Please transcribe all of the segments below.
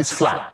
Is flat.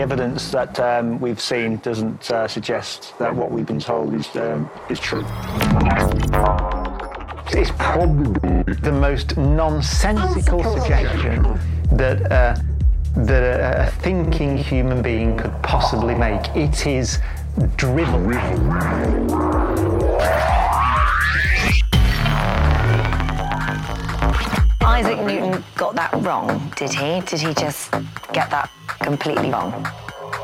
The evidence that um, we've seen doesn't uh, suggest that what we've been told is um, is true. It's probably the most nonsensical suggestion that uh, that a, a thinking human being could possibly make. It is drivel. Isaac Newton got that wrong, did he? Did he just get that completely wrong?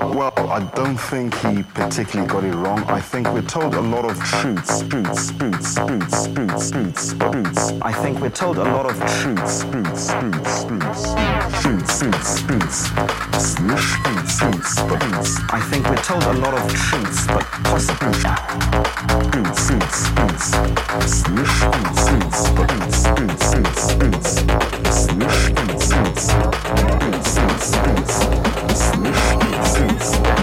Well, I don't think he particularly got it wrong. I think we're told a lot of truths, truths, truths, truths, truths, truths, truths. I think we're told a lot of truths, truths, truths, truths, truths, truths, truths. Snish, truths, truths, truths. I think we're told a lot of truths, but possibly truths, truths, truths. Snish, truths, truths, truths, truths, truths. Snish, truths, truths, truths, truths, truths.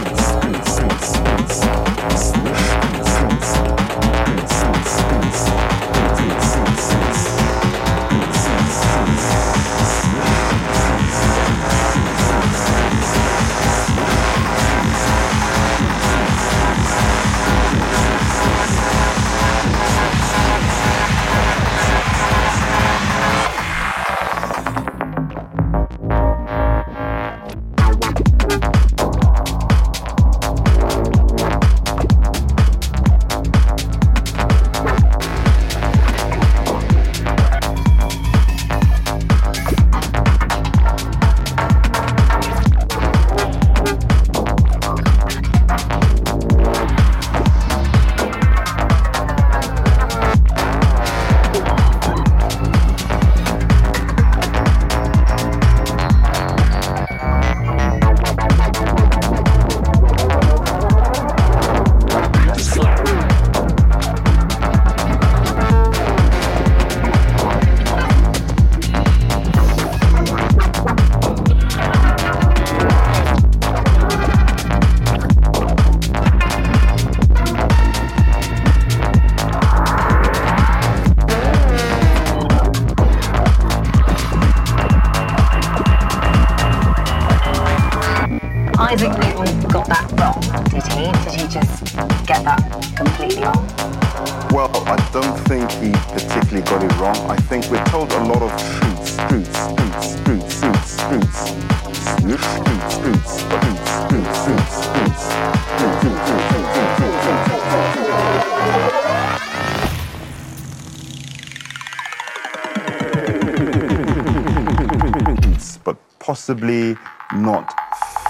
Possibly not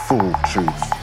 full truths.